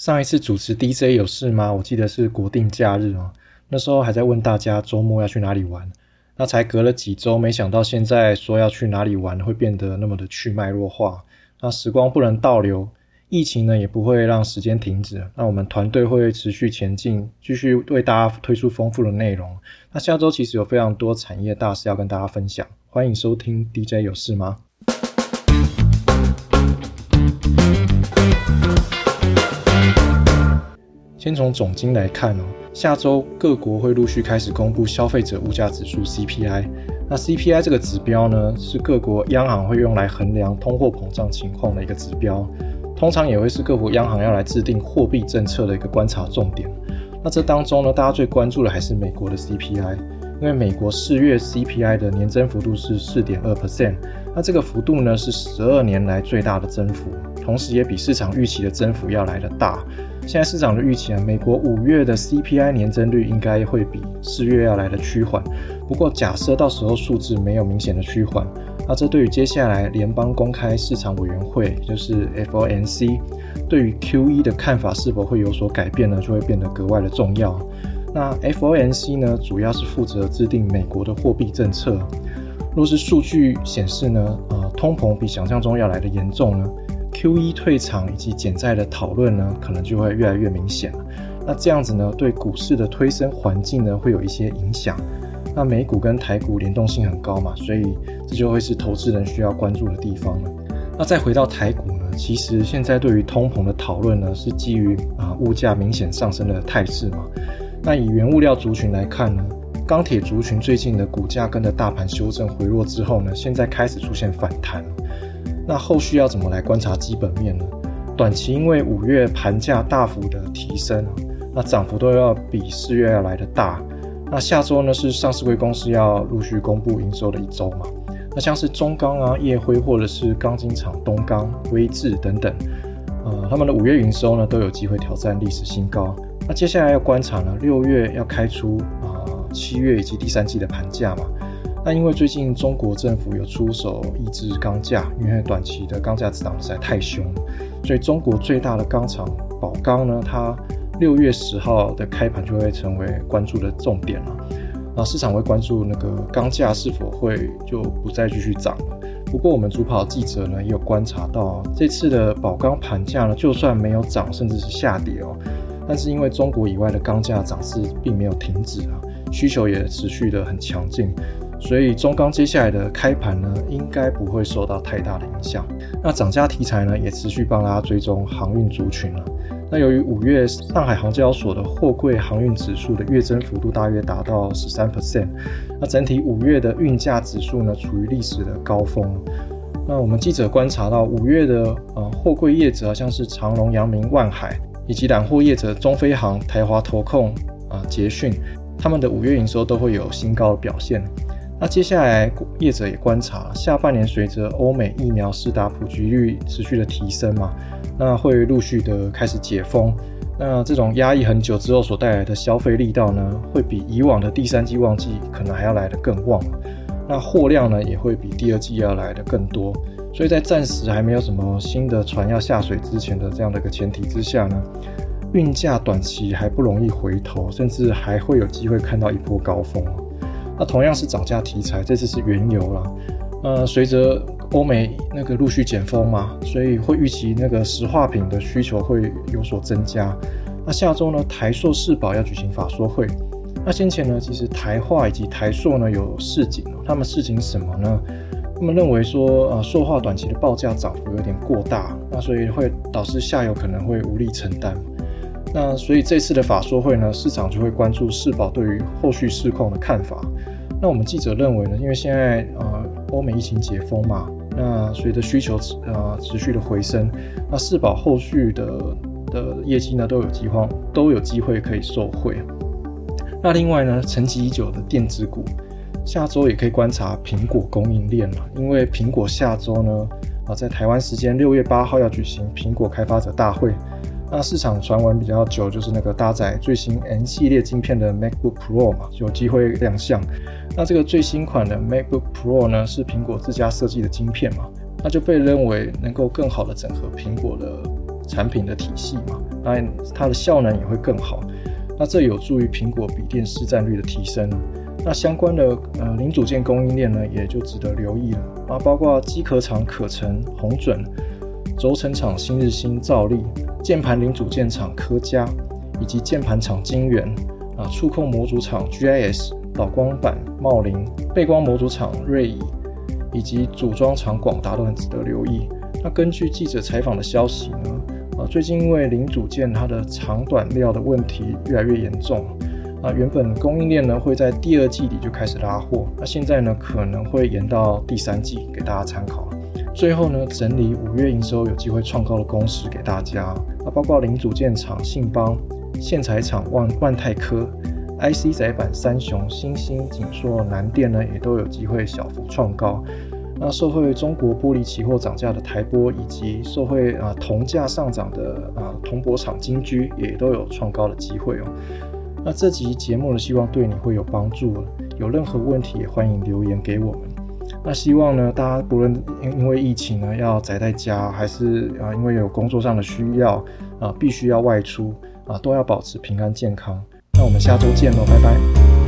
上一次主持 DJ 有事吗？我记得是国定假日哦，那时候还在问大家周末要去哪里玩。那才隔了几周，没想到现在说要去哪里玩会变得那么的去脉弱化。那时光不能倒流，疫情呢也不会让时间停止。那我们团队会持续前进，继续为大家推出丰富的内容。那下周其实有非常多产业大事要跟大家分享，欢迎收听 DJ 有事吗？先从总金来看哦，下周各国会陆续开始公布消费者物价指数 CPI。那 CPI 这个指标呢，是各国央行会用来衡量通货膨胀情况的一个指标，通常也会是各国央行要来制定货币政策的一个观察重点。那这当中呢，大家最关注的还是美国的 CPI，因为美国四月 CPI 的年增幅度是四点二 percent，那这个幅度呢是十二年来最大的增幅，同时也比市场预期的增幅要来的大。现在市场的预期啊，美国五月的 CPI 年增率应该会比四月要来的趋缓。不过假设到时候数字没有明显的趋缓，那这对于接下来联邦公开市场委员会，就是 FOMC，对于 QE 的看法是否会有所改变呢，就会变得格外的重要。那 FOMC 呢，主要是负责制定美国的货币政策。若是数据显示呢，呃，通膨比想象中要来的严重呢？Q.E. 退场以及减债的讨论呢，可能就会越来越明显了。那这样子呢，对股市的推升环境呢，会有一些影响。那美股跟台股联动性很高嘛，所以这就会是投资人需要关注的地方了。那再回到台股呢，其实现在对于通膨的讨论呢，是基于啊物价明显上升的态势嘛。那以原物料族群来看呢，钢铁族群最近的股价跟着大盘修正回落之后呢，现在开始出现反弹。那后续要怎么来观察基本面呢？短期因为五月盘价大幅的提升，那涨幅都要比四月要来的大。那下周呢是上市贵公司要陆续公布营收的一周嘛？那像是中钢啊、叶辉或者是钢筋厂东钢、威智等等，呃，他们的五月营收呢都有机会挑战历史新高。那接下来要观察呢，六月要开出啊七月以及第三季的盘价嘛？那因为最近中国政府有出手抑制钢价，因为短期的钢价涨实在太凶，所以中国最大的钢厂宝钢呢，它六月十号的开盘就会成为关注的重点了。啊，市场会关注那个钢价是否会就不再继续涨了。不过我们主跑记者呢也有观察到，这次的宝钢盘价呢，就算没有涨，甚至是下跌哦，但是因为中国以外的钢价涨势并没有停止啊，需求也持续的很强劲。所以中钢接下来的开盘呢，应该不会受到太大的影响。那涨价题材呢，也持续帮大家追踪航运族群了。那由于五月上海航交所的货柜航运指数的月增幅度大约达到十三 percent，那整体五月的运价指数呢，处于历史的高峰。那我们记者观察到，五月的呃货柜业者，像是长隆、阳明、万海，以及揽货业者中飞航、台华投控、啊捷讯，他们的五月营收都会有新高的表现。那接下来业者也观察，下半年随着欧美疫苗施打普及率持续的提升嘛，那会陆续的开始解封，那这种压抑很久之后所带来的消费力道呢，会比以往的第三季旺季可能还要来得更旺，那货量呢也会比第二季要来的更多，所以在暂时还没有什么新的船要下水之前的这样的一个前提之下呢，运价短期还不容易回头，甚至还会有机会看到一波高峰。那同样是涨价题材，这次是原油了。呃，随着欧美那个陆续减封嘛，所以会预期那个石化品的需求会有所增加。那下周呢，台塑世宝要举行法说会。那先前呢，其实台化以及台塑呢有市井，他们市井什么呢？他们认为说，呃，塑化短期的报价涨幅有点过大，那所以会导致下游可能会无力承担。那所以这次的法说会呢，市场就会关注世宝对于后续市况的看法。那我们记者认为呢，因为现在呃欧美疫情解封嘛，那随着需求呃持续的回升，那世宝后续的的业绩呢都有机会都有机会可以受惠。那另外呢，沉寂已久的电子股，下周也可以观察苹果供应链嘛，因为苹果下周呢啊在台湾时间六月八号要举行苹果开发者大会。那市场传闻比较久，就是那个搭载最新 N 系列晶片的 MacBook Pro 嘛，有机会亮相。那这个最新款的 MacBook Pro 呢，是苹果自家设计的晶片嘛，那就被认为能够更好的整合苹果的产品的体系嘛，那它的效能也会更好。那这有助于苹果笔电市占率的提升。那相关的呃零组件供应链呢，也就值得留意了啊，包括机壳厂可成、红准，轴承厂新日新、兆力，键盘零组件厂科佳，以及键盘厂金源啊，触控模组厂 GIS、导光板茂林，背光模组厂瑞仪，以及组装厂广达都很值得留意。那根据记者采访的消息呢，啊，最近因为零组件它的长短料的问题越来越严重。啊，原本供应链呢会在第二季底就开始拉货，那现在呢可能会延到第三季给大家参考。最后呢，整理五月营收有机会创高的公司给大家，啊，包括零组件厂信邦、线材厂万万泰科、IC 载板三雄、新兴、锦硕、南电呢也都有机会小幅创高。那受惠中国玻璃期货涨价的台玻，以及受惠啊铜价上涨的啊铜箔厂金居，也都有创高的机会哦。那这集节目呢，希望对你会有帮助。有任何问题也欢迎留言给我们。那希望呢，大家不论因因为疫情呢要宅在家，还是啊因为有工作上的需要啊必须要外出啊，都要保持平安健康。那我们下周见喽，拜拜。